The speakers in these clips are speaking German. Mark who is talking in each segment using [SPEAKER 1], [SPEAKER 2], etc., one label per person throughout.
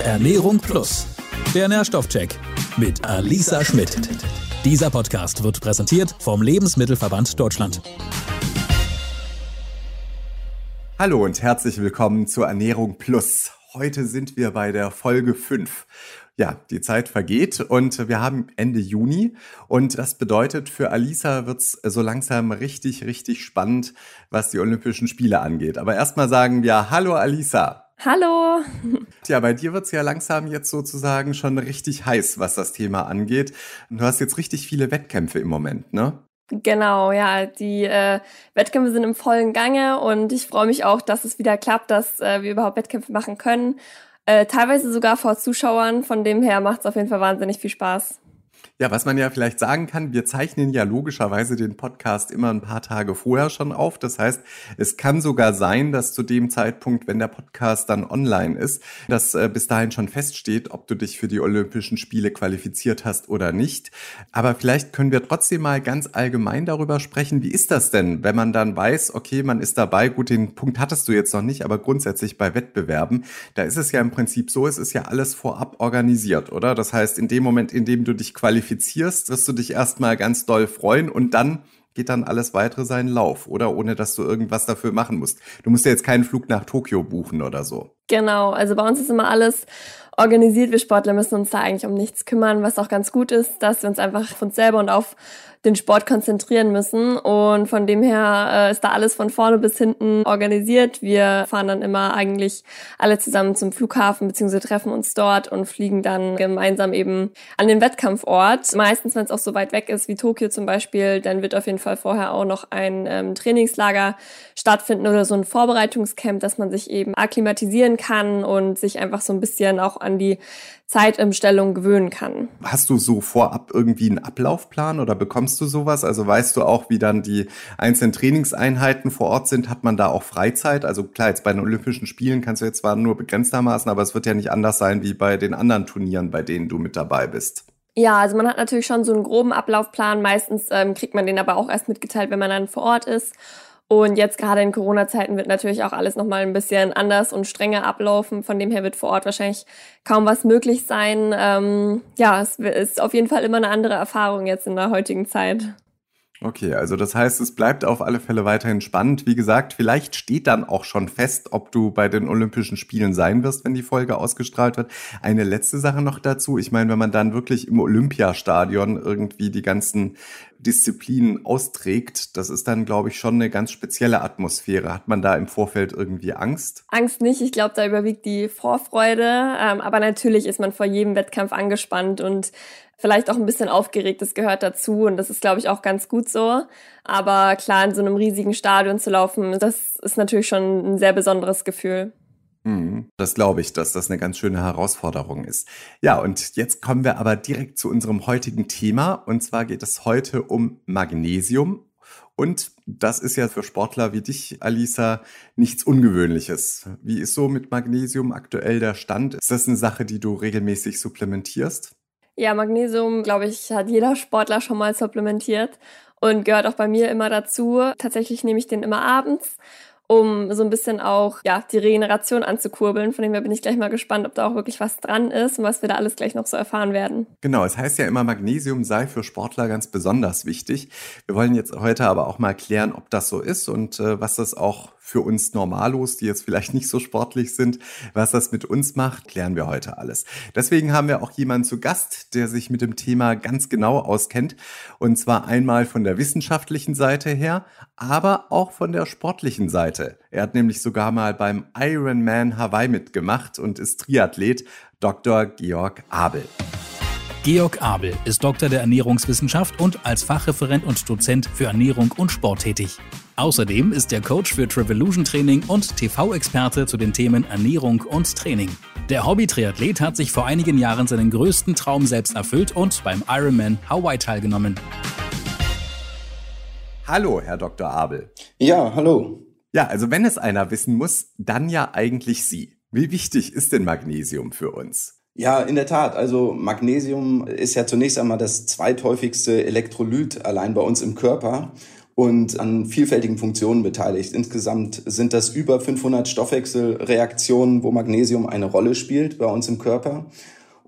[SPEAKER 1] Ernährung Plus. Der Nährstoffcheck mit Alisa Schmidt. Dieser Podcast wird präsentiert vom Lebensmittelverband Deutschland.
[SPEAKER 2] Hallo und herzlich willkommen zur Ernährung Plus. Heute sind wir bei der Folge 5. Ja, die Zeit vergeht und wir haben Ende Juni und das bedeutet, für Alisa wird's so langsam richtig, richtig spannend, was die Olympischen Spiele angeht. Aber erstmal sagen wir Hallo Alisa.
[SPEAKER 3] Hallo.
[SPEAKER 2] Tja, bei dir wird's ja langsam jetzt sozusagen schon richtig heiß, was das Thema angeht. Du hast jetzt richtig viele Wettkämpfe im Moment, ne?
[SPEAKER 3] Genau, ja, die äh, Wettkämpfe sind im vollen Gange und ich freue mich auch, dass es wieder klappt, dass äh, wir überhaupt Wettkämpfe machen können. Äh, teilweise sogar vor Zuschauern, von dem her macht's auf jeden Fall wahnsinnig viel Spaß.
[SPEAKER 2] Ja, was man ja vielleicht sagen kann, wir zeichnen ja logischerweise den Podcast immer ein paar Tage vorher schon auf. Das heißt, es kann sogar sein, dass zu dem Zeitpunkt, wenn der Podcast dann online ist, dass äh, bis dahin schon feststeht, ob du dich für die Olympischen Spiele qualifiziert hast oder nicht. Aber vielleicht können wir trotzdem mal ganz allgemein darüber sprechen. Wie ist das denn, wenn man dann weiß, okay, man ist dabei, gut, den Punkt hattest du jetzt noch nicht, aber grundsätzlich bei Wettbewerben, da ist es ja im Prinzip so, es ist ja alles vorab organisiert, oder? Das heißt, in dem Moment, in dem du dich qualifizierst, qualifizierst, wirst du dich erstmal ganz doll freuen und dann geht dann alles weitere seinen Lauf, oder? Ohne dass du irgendwas dafür machen musst. Du musst ja jetzt keinen Flug nach Tokio buchen oder so.
[SPEAKER 3] Genau, also bei uns ist immer alles organisiert. Wir Sportler müssen uns da eigentlich um nichts kümmern, was auch ganz gut ist, dass wir uns einfach auf uns selber und auf den Sport konzentrieren müssen. Und von dem her äh, ist da alles von vorne bis hinten organisiert. Wir fahren dann immer eigentlich alle zusammen zum Flughafen beziehungsweise treffen uns dort und fliegen dann gemeinsam eben an den Wettkampfort. Meistens, wenn es auch so weit weg ist wie Tokio zum Beispiel, dann wird auf jeden Fall vorher auch noch ein ähm, Trainingslager stattfinden oder so ein Vorbereitungscamp, dass man sich eben akklimatisieren kann und sich einfach so ein bisschen auch an die Zeitumstellung gewöhnen kann.
[SPEAKER 2] Hast du so vorab irgendwie einen Ablaufplan oder bekommst du sowas? Also weißt du auch, wie dann die einzelnen Trainingseinheiten vor Ort sind? Hat man da auch Freizeit? Also klar, jetzt bei den Olympischen Spielen kannst du jetzt zwar nur begrenztermaßen, aber es wird ja nicht anders sein wie bei den anderen Turnieren, bei denen du mit dabei bist.
[SPEAKER 3] Ja, also man hat natürlich schon so einen groben Ablaufplan. Meistens ähm, kriegt man den aber auch erst mitgeteilt, wenn man dann vor Ort ist. Und jetzt gerade in Corona-Zeiten wird natürlich auch alles nochmal ein bisschen anders und strenger ablaufen. Von dem her wird vor Ort wahrscheinlich kaum was möglich sein. Ähm, ja, es ist auf jeden Fall immer eine andere Erfahrung jetzt in der heutigen Zeit.
[SPEAKER 2] Okay, also das heißt, es bleibt auf alle Fälle weiterhin spannend. Wie gesagt, vielleicht steht dann auch schon fest, ob du bei den Olympischen Spielen sein wirst, wenn die Folge ausgestrahlt wird. Eine letzte Sache noch dazu. Ich meine, wenn man dann wirklich im Olympiastadion irgendwie die ganzen Disziplinen austrägt, das ist dann, glaube ich, schon eine ganz spezielle Atmosphäre. Hat man da im Vorfeld irgendwie Angst?
[SPEAKER 3] Angst nicht. Ich glaube, da überwiegt die Vorfreude. Ähm, aber natürlich ist man vor jedem Wettkampf angespannt und vielleicht auch ein bisschen aufgeregt, das gehört dazu und das ist, glaube ich, auch ganz gut so. Aber klar, in so einem riesigen Stadion zu laufen, das ist natürlich schon ein sehr besonderes Gefühl.
[SPEAKER 2] Mhm. Das glaube ich, dass das eine ganz schöne Herausforderung ist. Ja, und jetzt kommen wir aber direkt zu unserem heutigen Thema. Und zwar geht es heute um Magnesium. Und das ist ja für Sportler wie dich, Alisa, nichts Ungewöhnliches. Wie ist so mit Magnesium aktuell der Stand? Ist das eine Sache, die du regelmäßig supplementierst?
[SPEAKER 3] Ja, Magnesium, glaube ich, hat jeder Sportler schon mal supplementiert und gehört auch bei mir immer dazu. Tatsächlich nehme ich den immer abends um so ein bisschen auch ja die Regeneration anzukurbeln. Von dem her bin ich gleich mal gespannt, ob da auch wirklich was dran ist und was wir da alles gleich noch so erfahren werden.
[SPEAKER 2] Genau, es heißt ja immer, Magnesium sei für Sportler ganz besonders wichtig. Wir wollen jetzt heute aber auch mal klären, ob das so ist und äh, was das auch für uns Normalos, die jetzt vielleicht nicht so sportlich sind, was das mit uns macht, klären wir heute alles. Deswegen haben wir auch jemanden zu Gast, der sich mit dem Thema ganz genau auskennt. Und zwar einmal von der wissenschaftlichen Seite her, aber auch von der sportlichen Seite. Er hat nämlich sogar mal beim Ironman Hawaii mitgemacht und ist Triathlet, Dr. Georg Abel.
[SPEAKER 1] Georg Abel ist Doktor der Ernährungswissenschaft und als Fachreferent und Dozent für Ernährung und Sport tätig. Außerdem ist er Coach für Trevolution Training und TV-Experte zu den Themen Ernährung und Training. Der Hobby-Triathlet hat sich vor einigen Jahren seinen größten Traum selbst erfüllt und beim Ironman Hawaii teilgenommen.
[SPEAKER 2] Hallo, Herr Dr. Abel.
[SPEAKER 4] Ja, hallo.
[SPEAKER 2] Ja, also wenn es einer wissen muss, dann ja eigentlich Sie. Wie wichtig ist denn Magnesium für uns?
[SPEAKER 4] Ja, in der Tat. Also Magnesium ist ja zunächst einmal das zweithäufigste Elektrolyt allein bei uns im Körper. Und an vielfältigen Funktionen beteiligt. Insgesamt sind das über 500 Stoffwechselreaktionen, wo Magnesium eine Rolle spielt bei uns im Körper.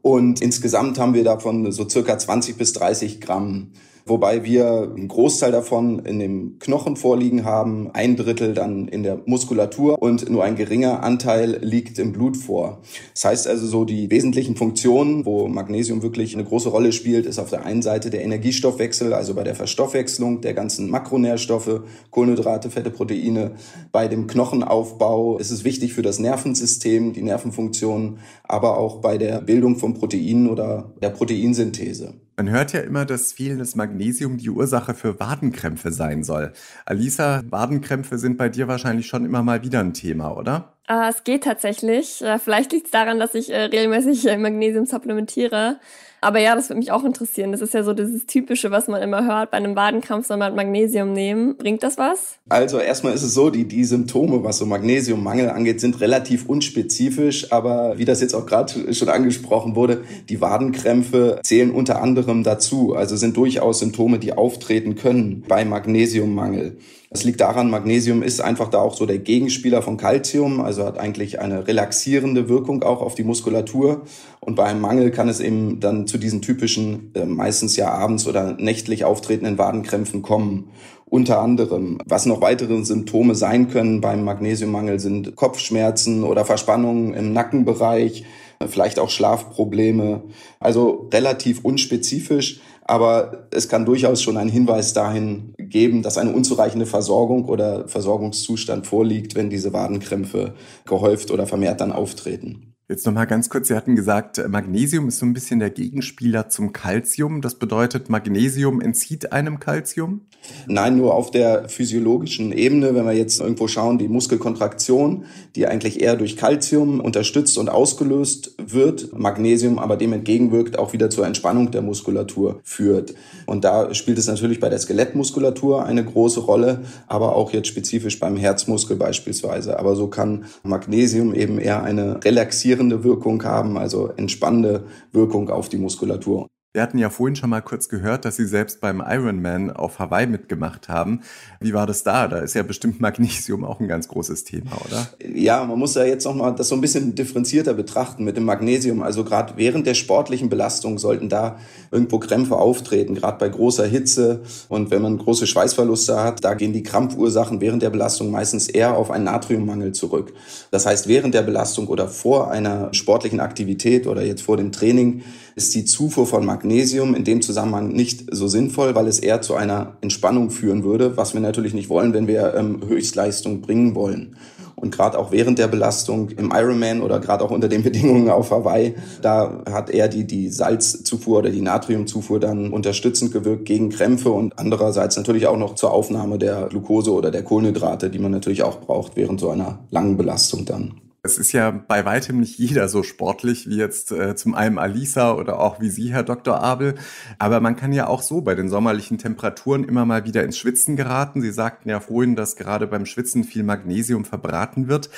[SPEAKER 4] Und insgesamt haben wir davon so circa 20 bis 30 Gramm wobei wir einen Großteil davon in dem Knochen vorliegen haben, ein Drittel dann in der Muskulatur und nur ein geringer Anteil liegt im Blut vor. Das heißt also so die wesentlichen Funktionen, wo Magnesium wirklich eine große Rolle spielt, ist auf der einen Seite der Energiestoffwechsel, also bei der Verstoffwechslung der ganzen Makronährstoffe, Kohlenhydrate, Fette, Proteine. Bei dem Knochenaufbau ist es wichtig für das Nervensystem, die Nervenfunktion, aber auch bei der Bildung von Proteinen oder der Proteinsynthese.
[SPEAKER 2] Man hört ja immer, dass fehlendes Magnesium die Ursache für Wadenkrämpfe sein soll. Alisa, Wadenkrämpfe sind bei dir wahrscheinlich schon immer mal wieder ein Thema, oder?
[SPEAKER 3] Äh, es geht tatsächlich. Äh, vielleicht liegt es daran, dass ich äh, regelmäßig äh, Magnesium supplementiere. Aber ja, das würde mich auch interessieren. Das ist ja so dieses Typische, was man immer hört. Bei einem Wadenkrampf soll man Magnesium nehmen. Bringt das was?
[SPEAKER 4] Also erstmal ist es so, die, die Symptome, was so Magnesiummangel angeht, sind relativ unspezifisch. Aber wie das jetzt auch gerade schon angesprochen wurde, die Wadenkrämpfe zählen unter anderem dazu. Also sind durchaus Symptome, die auftreten können bei Magnesiummangel. Das liegt daran, Magnesium ist einfach da auch so der Gegenspieler von Calcium, also hat eigentlich eine relaxierende Wirkung auch auf die Muskulatur. Und bei einem Mangel kann es eben dann zu diesen typischen, äh, meistens ja abends oder nächtlich auftretenden Wadenkrämpfen kommen. Unter anderem, was noch weitere Symptome sein können beim Magnesiummangel sind Kopfschmerzen oder Verspannungen im Nackenbereich, vielleicht auch Schlafprobleme. Also relativ unspezifisch, aber es kann durchaus schon einen Hinweis dahin geben, dass eine unzureichende Versorgung oder Versorgungszustand vorliegt, wenn diese Wadenkrämpfe gehäuft oder vermehrt dann auftreten.
[SPEAKER 2] Jetzt nochmal ganz kurz, Sie hatten gesagt, Magnesium ist so ein bisschen der Gegenspieler zum Calcium. Das bedeutet, Magnesium entzieht einem Calcium?
[SPEAKER 4] Nein, nur auf der physiologischen Ebene, wenn wir jetzt irgendwo schauen, die Muskelkontraktion, die eigentlich eher durch Calcium unterstützt und ausgelöst wird, Magnesium aber dem entgegenwirkt, auch wieder zur Entspannung der Muskulatur führt. Und da spielt es natürlich bei der Skelettmuskulatur eine große Rolle, aber auch jetzt spezifisch beim Herzmuskel beispielsweise. Aber so kann Magnesium eben eher eine relaxierende relaxierende Wirkung haben, also entspannende Wirkung auf die Muskulatur.
[SPEAKER 2] Wir hatten ja vorhin schon mal kurz gehört, dass Sie selbst beim Ironman auf Hawaii mitgemacht haben. Wie war das da? Da ist ja bestimmt Magnesium auch ein ganz großes Thema, oder?
[SPEAKER 4] Ja, man muss ja jetzt noch mal das so ein bisschen differenzierter betrachten mit dem Magnesium. Also gerade während der sportlichen Belastung sollten da irgendwo Krämpfe auftreten, gerade bei großer Hitze und wenn man große Schweißverluste hat, da gehen die Krampfursachen während der Belastung meistens eher auf einen Natriummangel zurück. Das heißt, während der Belastung oder vor einer sportlichen Aktivität oder jetzt vor dem Training ist die Zufuhr von Magnesium in dem Zusammenhang nicht so sinnvoll, weil es eher zu einer Entspannung führen würde, was wir natürlich nicht wollen, wenn wir ähm, Höchstleistung bringen wollen. Und gerade auch während der Belastung im Ironman oder gerade auch unter den Bedingungen auf Hawaii, da hat er die, die Salzzufuhr oder die Natriumzufuhr dann unterstützend gewirkt gegen Krämpfe und andererseits natürlich auch noch zur Aufnahme der Glucose oder der Kohlenhydrate, die man natürlich auch braucht während so einer langen Belastung dann.
[SPEAKER 2] Es ist ja bei weitem nicht jeder so sportlich wie jetzt äh, zum einen Alisa oder auch wie Sie, Herr Dr. Abel. Aber man kann ja auch so bei den sommerlichen Temperaturen immer mal wieder ins Schwitzen geraten. Sie sagten ja vorhin, dass gerade beim Schwitzen viel Magnesium verbraten wird.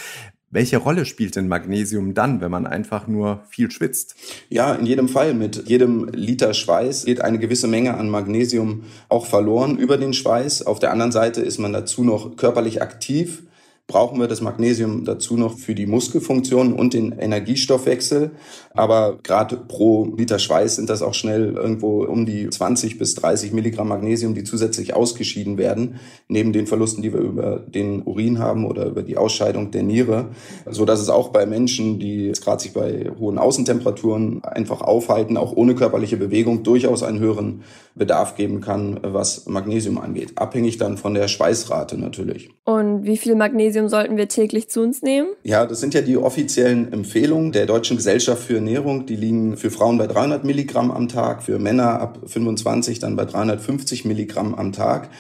[SPEAKER 2] Welche Rolle spielt denn Magnesium dann, wenn man einfach nur viel schwitzt?
[SPEAKER 4] Ja, in jedem Fall. Mit jedem Liter Schweiß geht eine gewisse Menge an Magnesium auch verloren über den Schweiß. Auf der anderen Seite ist man dazu noch körperlich aktiv brauchen wir das Magnesium dazu noch für die Muskelfunktion und den Energiestoffwechsel. Aber gerade pro Liter Schweiß sind das auch schnell irgendwo um die 20 bis 30 Milligramm Magnesium, die zusätzlich ausgeschieden werden, neben den Verlusten, die wir über den Urin haben oder über die Ausscheidung der Niere, so dass es auch bei Menschen, die gerade sich bei hohen Außentemperaturen einfach aufhalten, auch ohne körperliche Bewegung durchaus einen höheren Bedarf geben kann, was Magnesium angeht. Abhängig dann von der Schweißrate natürlich.
[SPEAKER 3] Und wie viel Magnesium sollten wir täglich zu uns nehmen?
[SPEAKER 4] Ja, das sind ja die offiziellen Empfehlungen der Deutschen Gesellschaft für Ernährung. Die liegen für Frauen bei 300 Milligramm am Tag, für Männer ab 25 dann bei 350 Milligramm am Tag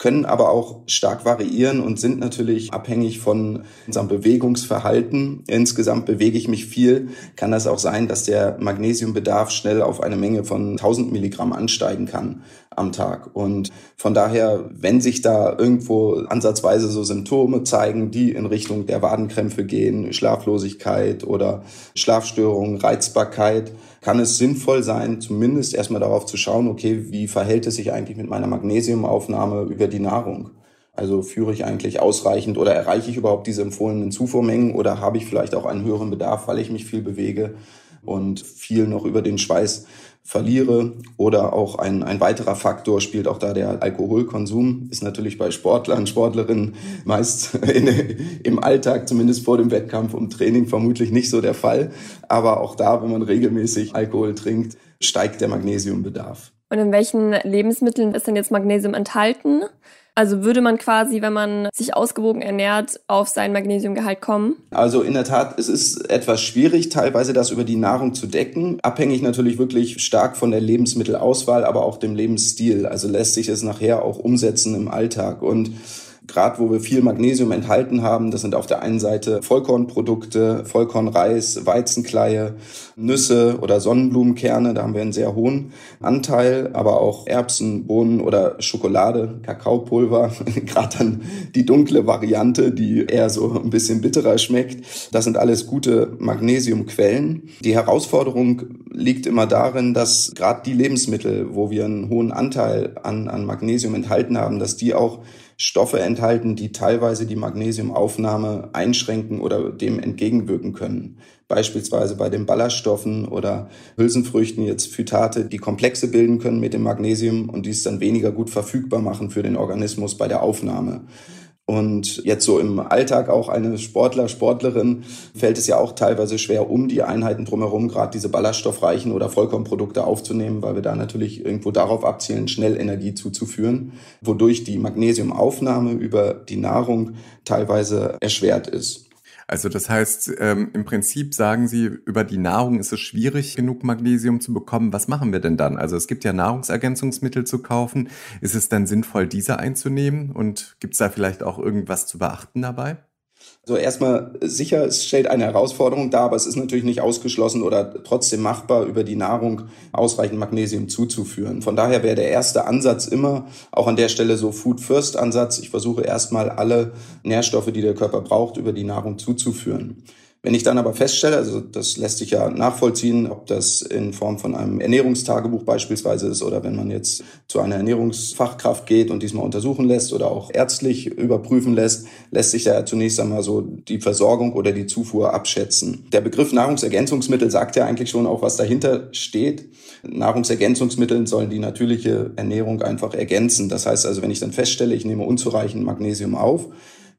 [SPEAKER 4] können aber auch stark variieren und sind natürlich abhängig von unserem Bewegungsverhalten. Insgesamt bewege ich mich viel, kann das auch sein, dass der Magnesiumbedarf schnell auf eine Menge von 1000 Milligramm ansteigen kann. Am Tag. Und von daher, wenn sich da irgendwo ansatzweise so Symptome zeigen, die in Richtung der Wadenkrämpfe gehen, Schlaflosigkeit oder Schlafstörungen, Reizbarkeit, kann es sinnvoll sein, zumindest erstmal darauf zu schauen, okay, wie verhält es sich eigentlich mit meiner Magnesiumaufnahme über die Nahrung? Also führe ich eigentlich ausreichend oder erreiche ich überhaupt diese empfohlenen Zufuhrmengen oder habe ich vielleicht auch einen höheren Bedarf, weil ich mich viel bewege und viel noch über den Schweiß verliere. Oder auch ein, ein weiterer Faktor spielt auch da der Alkoholkonsum. Ist natürlich bei Sportlern, Sportlerinnen meist in, im Alltag, zumindest vor dem Wettkampf und Training, vermutlich nicht so der Fall. Aber auch da, wenn man regelmäßig Alkohol trinkt, steigt der Magnesiumbedarf.
[SPEAKER 3] Und in welchen Lebensmitteln ist denn jetzt Magnesium enthalten? Also würde man quasi, wenn man sich ausgewogen ernährt, auf sein Magnesiumgehalt kommen?
[SPEAKER 4] Also in der Tat, es ist etwas schwierig, teilweise das über die Nahrung zu decken. Abhängig natürlich wirklich stark von der Lebensmittelauswahl, aber auch dem Lebensstil. Also lässt sich es nachher auch umsetzen im Alltag. Und gerade wo wir viel Magnesium enthalten haben. Das sind auf der einen Seite Vollkornprodukte, Vollkornreis, Weizenkleie, Nüsse oder Sonnenblumenkerne. Da haben wir einen sehr hohen Anteil, aber auch Erbsen, Bohnen oder Schokolade, Kakaopulver. gerade dann die dunkle Variante, die eher so ein bisschen bitterer schmeckt. Das sind alles gute Magnesiumquellen. Die Herausforderung liegt immer darin, dass gerade die Lebensmittel, wo wir einen hohen Anteil an, an Magnesium enthalten haben, dass die auch Stoffe enthalten, die teilweise die Magnesiumaufnahme einschränken oder dem entgegenwirken können. Beispielsweise bei den Ballaststoffen oder Hülsenfrüchten jetzt Phytate, die Komplexe bilden können mit dem Magnesium und dies dann weniger gut verfügbar machen für den Organismus bei der Aufnahme. Und jetzt so im Alltag auch eine Sportler, Sportlerin fällt es ja auch teilweise schwer, um die Einheiten drumherum gerade diese ballaststoffreichen oder Vollkornprodukte aufzunehmen, weil wir da natürlich irgendwo darauf abzielen, schnell Energie zuzuführen, wodurch die Magnesiumaufnahme über die Nahrung teilweise erschwert ist.
[SPEAKER 2] Also das heißt, ähm, im Prinzip sagen Sie, über die Nahrung ist es schwierig, genug Magnesium zu bekommen. Was machen wir denn dann? Also es gibt ja Nahrungsergänzungsmittel zu kaufen. Ist es dann sinnvoll, diese einzunehmen? Und gibt es da vielleicht auch irgendwas zu beachten dabei?
[SPEAKER 4] So erstmal sicher, es stellt eine Herausforderung dar, aber es ist natürlich nicht ausgeschlossen oder trotzdem machbar, über die Nahrung ausreichend Magnesium zuzuführen. Von daher wäre der erste Ansatz immer, auch an der Stelle so Food First Ansatz. Ich versuche erstmal alle Nährstoffe, die der Körper braucht, über die Nahrung zuzuführen. Wenn ich dann aber feststelle, also das lässt sich ja nachvollziehen, ob das in Form von einem Ernährungstagebuch beispielsweise ist oder wenn man jetzt zu einer Ernährungsfachkraft geht und diesmal untersuchen lässt oder auch ärztlich überprüfen lässt, lässt sich ja zunächst einmal so die Versorgung oder die Zufuhr abschätzen. Der Begriff Nahrungsergänzungsmittel sagt ja eigentlich schon auch, was dahinter steht. Nahrungsergänzungsmittel sollen die natürliche Ernährung einfach ergänzen. Das heißt also, wenn ich dann feststelle, ich nehme unzureichend Magnesium auf,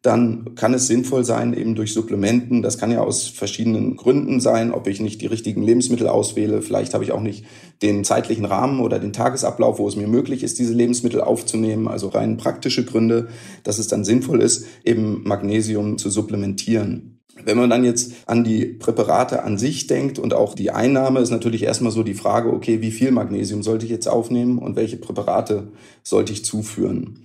[SPEAKER 4] dann kann es sinnvoll sein, eben durch Supplementen, das kann ja aus verschiedenen Gründen sein, ob ich nicht die richtigen Lebensmittel auswähle, vielleicht habe ich auch nicht den zeitlichen Rahmen oder den Tagesablauf, wo es mir möglich ist, diese Lebensmittel aufzunehmen, also rein praktische Gründe, dass es dann sinnvoll ist, eben Magnesium zu supplementieren. Wenn man dann jetzt an die Präparate an sich denkt und auch die Einnahme, ist natürlich erstmal so die Frage, okay, wie viel Magnesium sollte ich jetzt aufnehmen und welche Präparate sollte ich zuführen?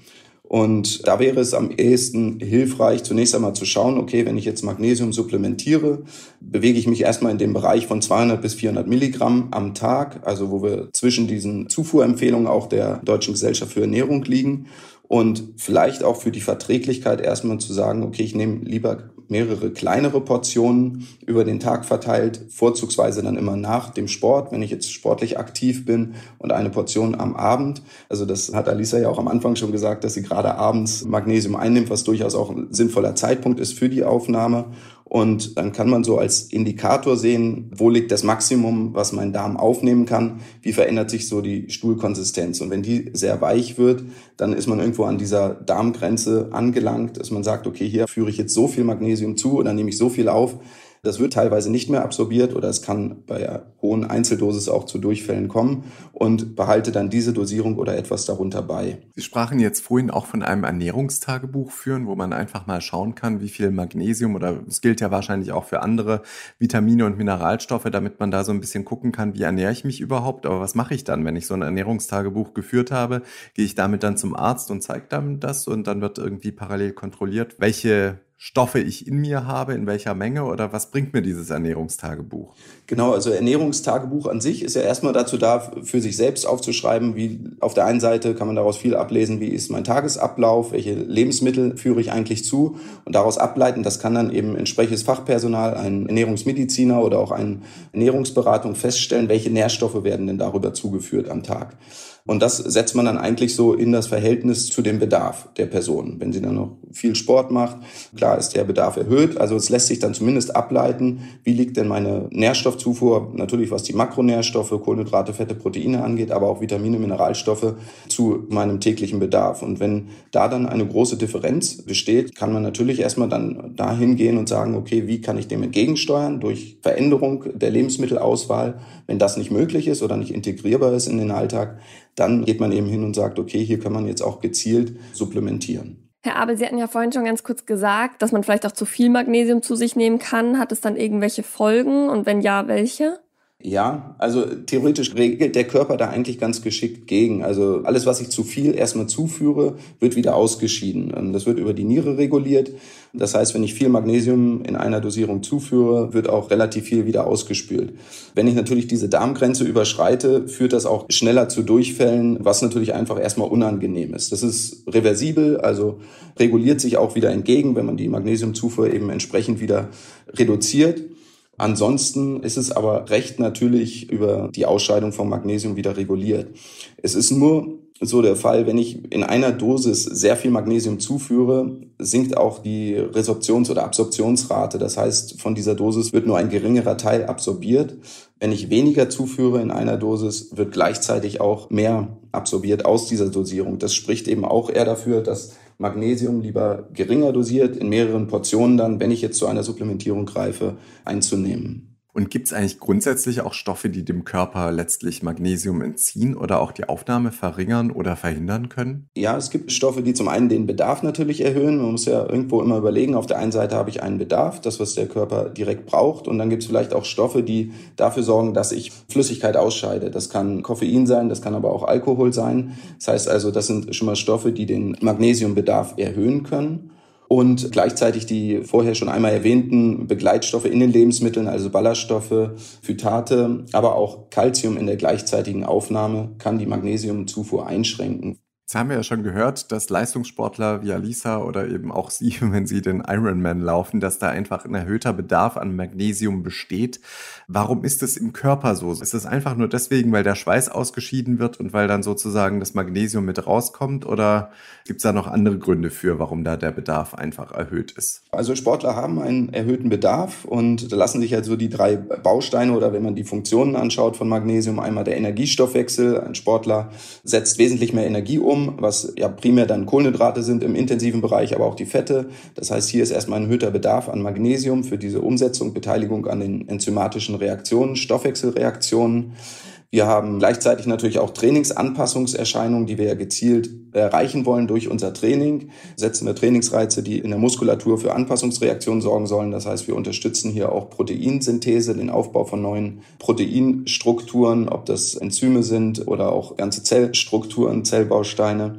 [SPEAKER 4] Und da wäre es am ehesten hilfreich, zunächst einmal zu schauen, okay, wenn ich jetzt Magnesium supplementiere, bewege ich mich erstmal in dem Bereich von 200 bis 400 Milligramm am Tag, also wo wir zwischen diesen Zufuhrempfehlungen auch der Deutschen Gesellschaft für Ernährung liegen. Und vielleicht auch für die Verträglichkeit erstmal zu sagen, okay, ich nehme lieber mehrere kleinere Portionen über den Tag verteilt, vorzugsweise dann immer nach dem Sport, wenn ich jetzt sportlich aktiv bin und eine Portion am Abend. Also das hat Alisa ja auch am Anfang schon gesagt, dass sie gerade abends Magnesium einnimmt, was durchaus auch ein sinnvoller Zeitpunkt ist für die Aufnahme. Und dann kann man so als Indikator sehen, wo liegt das Maximum, was mein Darm aufnehmen kann, wie verändert sich so die Stuhlkonsistenz. Und wenn die sehr weich wird, dann ist man irgendwo an dieser Darmgrenze angelangt, dass man sagt, okay, hier führe ich jetzt so viel Magnesium zu oder nehme ich so viel auf, das wird teilweise nicht mehr absorbiert oder es kann bei hohen Einzeldosis auch zu Durchfällen kommen und behalte dann diese Dosierung oder etwas darunter bei.
[SPEAKER 2] Sie sprachen jetzt vorhin auch von einem Ernährungstagebuch führen, wo man einfach mal schauen kann, wie viel Magnesium oder es gilt ja wahrscheinlich auch für andere Vitamine und Mineralstoffe, damit man da so ein bisschen gucken kann, wie ernähre ich mich überhaupt. Aber was mache ich dann, wenn ich so ein Ernährungstagebuch geführt habe? Gehe ich damit dann zum Arzt und zeige dann das und dann wird irgendwie parallel kontrolliert, welche Stoffe ich in mir habe, in welcher Menge oder was bringt mir dieses Ernährungstagebuch?
[SPEAKER 4] Genau, also Ernährungstagebuch an sich ist ja erstmal dazu da, für sich selbst aufzuschreiben, wie auf der einen Seite kann man daraus viel ablesen, wie ist mein Tagesablauf, welche Lebensmittel führe ich eigentlich zu und daraus ableiten, das kann dann eben entsprechendes Fachpersonal, ein Ernährungsmediziner oder auch eine Ernährungsberatung feststellen, welche Nährstoffe werden denn darüber zugeführt am Tag. Und das setzt man dann eigentlich so in das Verhältnis zu dem Bedarf der Person. Wenn sie dann noch viel Sport macht, klar ist der Bedarf erhöht. Also es lässt sich dann zumindest ableiten, wie liegt denn meine Nährstoffzufuhr, natürlich was die Makronährstoffe, Kohlenhydrate, Fette, Proteine angeht, aber auch Vitamine, Mineralstoffe zu meinem täglichen Bedarf. Und wenn da dann eine große Differenz besteht, kann man natürlich erstmal dann dahin gehen und sagen, okay, wie kann ich dem entgegensteuern durch Veränderung der Lebensmittelauswahl, wenn das nicht möglich ist oder nicht integrierbar ist in den Alltag, dann geht man eben hin und sagt, okay, hier kann man jetzt auch gezielt supplementieren.
[SPEAKER 3] Herr Abel, Sie hatten ja vorhin schon ganz kurz gesagt, dass man vielleicht auch zu viel Magnesium zu sich nehmen kann. Hat es dann irgendwelche Folgen und wenn ja, welche?
[SPEAKER 4] Ja, also theoretisch regelt der Körper da eigentlich ganz geschickt gegen. Also alles, was ich zu viel erstmal zuführe, wird wieder ausgeschieden. Ähm, das wird über die Niere reguliert. Das heißt, wenn ich viel Magnesium in einer Dosierung zuführe, wird auch relativ viel wieder ausgespült. Wenn ich natürlich diese Darmgrenze überschreite, führt das auch schneller zu Durchfällen, was natürlich einfach erstmal unangenehm ist. Das ist reversibel, also reguliert sich auch wieder entgegen, wenn man die Magnesiumzufuhr eben entsprechend wieder reduziert. Ansonsten ist es aber recht natürlich über die Ausscheidung von Magnesium wieder reguliert. Es ist nur so der Fall, wenn ich in einer Dosis sehr viel Magnesium zuführe, sinkt auch die Resorptions- oder Absorptionsrate. Das heißt, von dieser Dosis wird nur ein geringerer Teil absorbiert. Wenn ich weniger zuführe in einer Dosis, wird gleichzeitig auch mehr absorbiert aus dieser Dosierung. Das spricht eben auch eher dafür, dass Magnesium lieber geringer dosiert, in mehreren Portionen dann, wenn ich jetzt zu einer Supplementierung greife, einzunehmen.
[SPEAKER 2] Und gibt es eigentlich grundsätzlich auch Stoffe, die dem Körper letztlich Magnesium entziehen oder auch die Aufnahme verringern oder verhindern können?
[SPEAKER 4] Ja, es gibt Stoffe, die zum einen den Bedarf natürlich erhöhen. Man muss ja irgendwo immer überlegen, auf der einen Seite habe ich einen Bedarf, das, was der Körper direkt braucht. Und dann gibt es vielleicht auch Stoffe, die dafür sorgen, dass ich Flüssigkeit ausscheide. Das kann Koffein sein, das kann aber auch Alkohol sein. Das heißt also, das sind schon mal Stoffe, die den Magnesiumbedarf erhöhen können und gleichzeitig die vorher schon einmal erwähnten Begleitstoffe in den Lebensmitteln, also Ballaststoffe, Phytate, aber auch Calcium in der gleichzeitigen Aufnahme kann die Magnesiumzufuhr einschränken.
[SPEAKER 2] Jetzt haben wir ja schon gehört, dass Leistungssportler wie Alisa oder eben auch Sie, wenn Sie den Ironman laufen, dass da einfach ein erhöhter Bedarf an Magnesium besteht. Warum ist es im Körper so? Ist es einfach nur deswegen, weil der Schweiß ausgeschieden wird und weil dann sozusagen das Magnesium mit rauskommt? Oder gibt es da noch andere Gründe für, warum da der Bedarf einfach erhöht ist?
[SPEAKER 4] Also Sportler haben einen erhöhten Bedarf und da lassen sich halt so die drei Bausteine oder wenn man die Funktionen anschaut von Magnesium, einmal der Energiestoffwechsel. Ein Sportler setzt wesentlich mehr Energie um Strom, was ja primär dann Kohlenhydrate sind im intensiven Bereich, aber auch die Fette. Das heißt, hier ist erstmal ein erhöhter Bedarf an Magnesium für diese Umsetzung, Beteiligung an den enzymatischen Reaktionen, Stoffwechselreaktionen. Wir haben gleichzeitig natürlich auch Trainingsanpassungserscheinungen, die wir ja gezielt erreichen wollen durch unser Training. Setzen wir Trainingsreize, die in der Muskulatur für Anpassungsreaktionen sorgen sollen. Das heißt, wir unterstützen hier auch Proteinsynthese, den Aufbau von neuen Proteinstrukturen, ob das Enzyme sind oder auch ganze Zellstrukturen, Zellbausteine.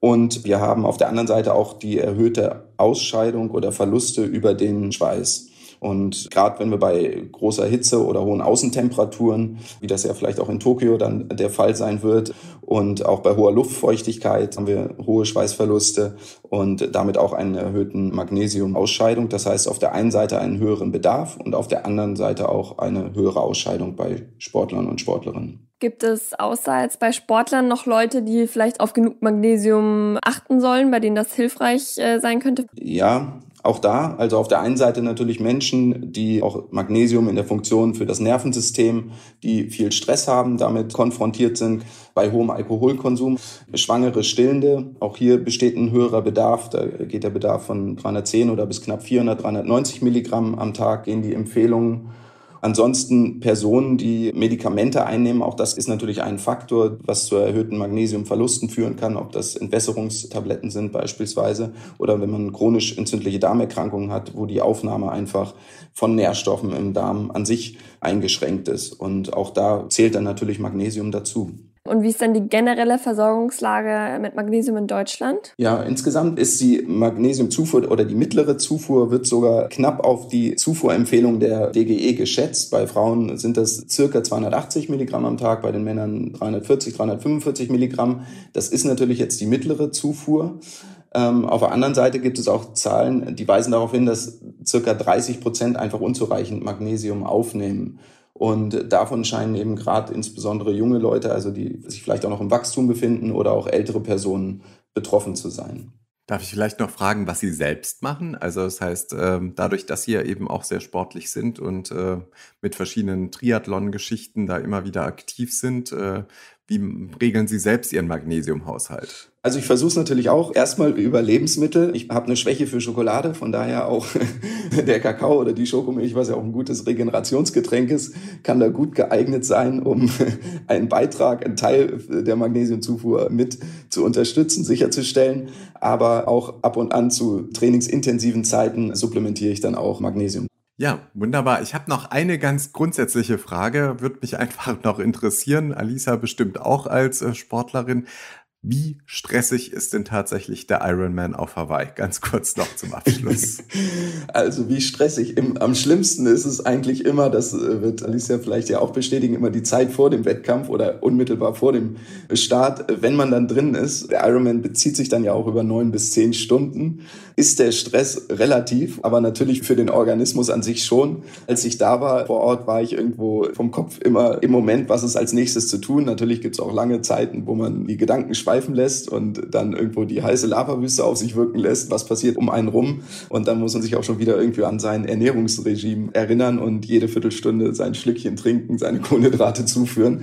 [SPEAKER 4] Und wir haben auf der anderen Seite auch die erhöhte Ausscheidung oder Verluste über den Schweiß. Und gerade wenn wir bei großer Hitze oder hohen Außentemperaturen, wie das ja vielleicht auch in Tokio dann der Fall sein wird, und auch bei hoher Luftfeuchtigkeit haben wir hohe Schweißverluste und damit auch einen erhöhten Magnesiumausscheidung. Das heißt, auf der einen Seite einen höheren Bedarf und auf der anderen Seite auch eine höhere Ausscheidung bei Sportlern und Sportlerinnen.
[SPEAKER 3] Gibt es außer jetzt bei Sportlern noch Leute, die vielleicht auf genug Magnesium achten sollen, bei denen das hilfreich äh, sein könnte?
[SPEAKER 4] Ja, auch da, also auf der einen Seite natürlich Menschen, die auch Magnesium in der Funktion für das Nervensystem, die viel Stress haben, damit konfrontiert sind bei hohem Alkoholkonsum. Schwangere Stillende, auch hier besteht ein höherer Bedarf. Da geht der Bedarf von 310 oder bis knapp 400, 390 Milligramm am Tag gehen die Empfehlungen. Ansonsten Personen, die Medikamente einnehmen, auch das ist natürlich ein Faktor, was zu erhöhten Magnesiumverlusten führen kann, ob das Entwässerungstabletten sind beispielsweise oder wenn man chronisch entzündliche Darmerkrankungen hat, wo die Aufnahme einfach von Nährstoffen im Darm an sich eingeschränkt ist. Und auch da zählt dann natürlich Magnesium dazu.
[SPEAKER 3] Und wie ist denn die generelle Versorgungslage mit Magnesium in Deutschland?
[SPEAKER 4] Ja, insgesamt ist die Magnesiumzufuhr oder die mittlere Zufuhr wird sogar knapp auf die Zufuhrempfehlung der DGE geschätzt. Bei Frauen sind das circa 280 Milligramm am Tag, bei den Männern 340, 345 Milligramm. Das ist natürlich jetzt die mittlere Zufuhr. Ähm, auf der anderen Seite gibt es auch Zahlen, die weisen darauf hin, dass circa 30 Prozent einfach unzureichend Magnesium aufnehmen. Und davon scheinen eben gerade insbesondere junge Leute, also die sich vielleicht auch noch im Wachstum befinden oder auch ältere Personen betroffen zu sein.
[SPEAKER 2] Darf ich vielleicht noch fragen, was Sie selbst machen? Also das heißt, ähm, dadurch, dass Sie ja eben auch sehr sportlich sind und äh, mit verschiedenen Triathlon-Geschichten da immer wieder aktiv sind, äh, wie regeln Sie selbst Ihren Magnesiumhaushalt?
[SPEAKER 4] Also ich versuche es natürlich auch erstmal über Lebensmittel. Ich habe eine Schwäche für Schokolade, von daher auch der Kakao oder die Schokomilch, was ja auch ein gutes Regenerationsgetränk ist, kann da gut geeignet sein, um einen Beitrag, einen Teil der Magnesiumzufuhr mit zu unterstützen, sicherzustellen. Aber auch ab und an zu trainingsintensiven Zeiten supplementiere ich dann auch Magnesium.
[SPEAKER 2] Ja, wunderbar. Ich habe noch eine ganz grundsätzliche Frage, würde mich einfach noch interessieren. Alisa bestimmt auch als äh, Sportlerin. Wie stressig ist denn tatsächlich der Ironman auf Hawaii? Ganz kurz noch zum Abschluss.
[SPEAKER 4] also wie stressig. Im, am schlimmsten ist es eigentlich immer, das äh, wird Alicia vielleicht ja auch bestätigen, immer die Zeit vor dem Wettkampf oder unmittelbar vor dem Start, wenn man dann drin ist. Der Ironman bezieht sich dann ja auch über neun bis zehn Stunden. Ist der Stress relativ, aber natürlich für den Organismus an sich schon. Als ich da war vor Ort, war ich irgendwo vom Kopf immer im Moment, was ist als nächstes zu tun. Natürlich gibt es auch lange Zeiten, wo man die Gedanken schweifen lässt und dann irgendwo die heiße Lavawüste auf sich wirken lässt, was passiert um einen rum. Und dann muss man sich auch schon wieder irgendwie an sein Ernährungsregime erinnern und jede Viertelstunde sein Schlückchen trinken, seine Kohlenhydrate zuführen.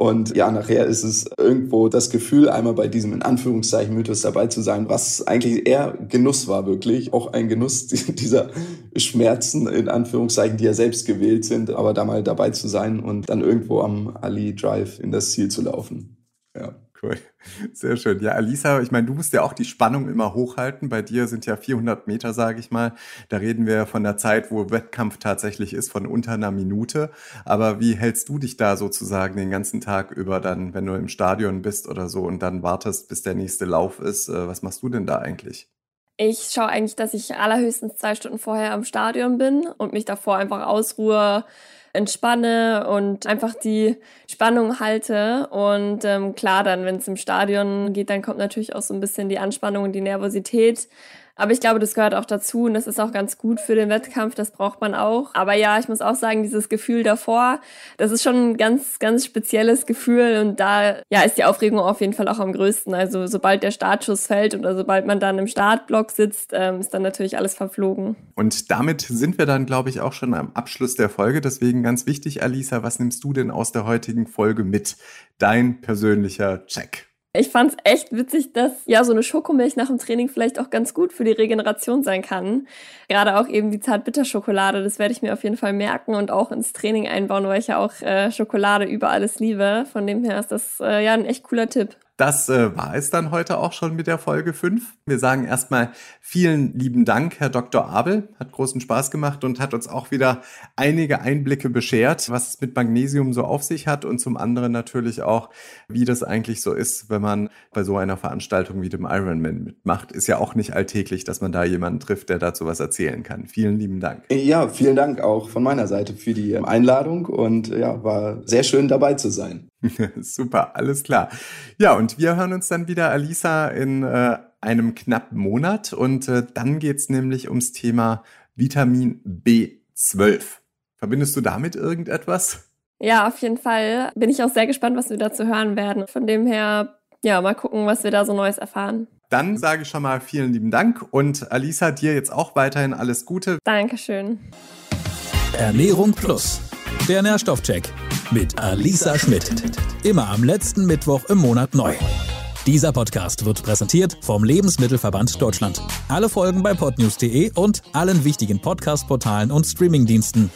[SPEAKER 4] Und ja, nachher ist es irgendwo das Gefühl, einmal bei diesem in Anführungszeichen Mythos dabei zu sein, was eigentlich eher Genuss war, wirklich. Auch ein Genuss dieser Schmerzen in Anführungszeichen, die ja selbst gewählt sind, aber da mal dabei zu sein und dann irgendwo am Ali Drive in das Ziel zu laufen. Ja.
[SPEAKER 2] Cool. Sehr schön. Ja, Alisa, ich meine, du musst ja auch die Spannung immer hochhalten. Bei dir sind ja 400 Meter, sage ich mal. Da reden wir von der Zeit, wo Wettkampf tatsächlich ist, von unter einer Minute. Aber wie hältst du dich da sozusagen den ganzen Tag über dann, wenn du im Stadion bist oder so und dann wartest, bis der nächste Lauf ist? Äh, was machst du denn da eigentlich?
[SPEAKER 3] Ich schaue eigentlich, dass ich allerhöchstens zwei Stunden vorher am Stadion bin und mich davor einfach ausruhe, entspanne und einfach die Spannung halte. Und ähm, klar, dann, wenn es im Stadion geht, dann kommt natürlich auch so ein bisschen die Anspannung und die Nervosität. Aber ich glaube, das gehört auch dazu und das ist auch ganz gut für den Wettkampf, das braucht man auch. Aber ja, ich muss auch sagen, dieses Gefühl davor, das ist schon ein ganz, ganz spezielles Gefühl und da ja, ist die Aufregung auf jeden Fall auch am größten. Also sobald der Startschuss fällt oder sobald man dann im Startblock sitzt, ähm, ist dann natürlich alles verflogen.
[SPEAKER 2] Und damit sind wir dann, glaube ich, auch schon am Abschluss der Folge. Deswegen ganz wichtig, Alisa, was nimmst du denn aus der heutigen Folge mit? Dein persönlicher Check.
[SPEAKER 3] Ich fand's echt witzig, dass ja so eine Schokomilch nach dem Training vielleicht auch ganz gut für die Regeneration sein kann. Gerade auch eben die Zartbitterschokolade, das werde ich mir auf jeden Fall merken und auch ins Training einbauen, weil ich ja auch äh, Schokolade über alles liebe. Von dem her ist das äh, ja ein echt cooler Tipp.
[SPEAKER 2] Das äh, war es dann heute auch schon mit der Folge 5. Wir sagen erstmal vielen lieben Dank, Herr Dr. Abel. Hat großen Spaß gemacht und hat uns auch wieder einige Einblicke beschert, was es mit Magnesium so auf sich hat und zum anderen natürlich auch, wie das eigentlich so ist, wenn man bei so einer Veranstaltung wie dem Ironman mitmacht. Ist ja auch nicht alltäglich, dass man da jemanden trifft, der dazu was erzählen kann. Vielen lieben Dank.
[SPEAKER 4] Ja, vielen Dank auch von meiner Seite für die Einladung und ja, war sehr schön dabei zu sein.
[SPEAKER 2] Super, alles klar. Ja, und wir hören uns dann wieder, Alisa, in äh, einem knappen Monat. Und äh, dann geht's nämlich ums Thema Vitamin B12. Verbindest du damit irgendetwas?
[SPEAKER 3] Ja, auf jeden Fall. Bin ich auch sehr gespannt, was wir dazu hören werden. Von dem her, ja, mal gucken, was wir da so Neues erfahren.
[SPEAKER 2] Dann sage ich schon mal vielen lieben Dank und Alisa, dir jetzt auch weiterhin alles Gute.
[SPEAKER 3] Dankeschön.
[SPEAKER 1] Ernährung Plus, der Nährstoffcheck mit Alisa Schmidt. Immer am letzten Mittwoch im Monat neu. Dieser Podcast wird präsentiert vom Lebensmittelverband Deutschland. Alle Folgen bei podnews.de und allen wichtigen Podcast-Portalen und Streamingdiensten.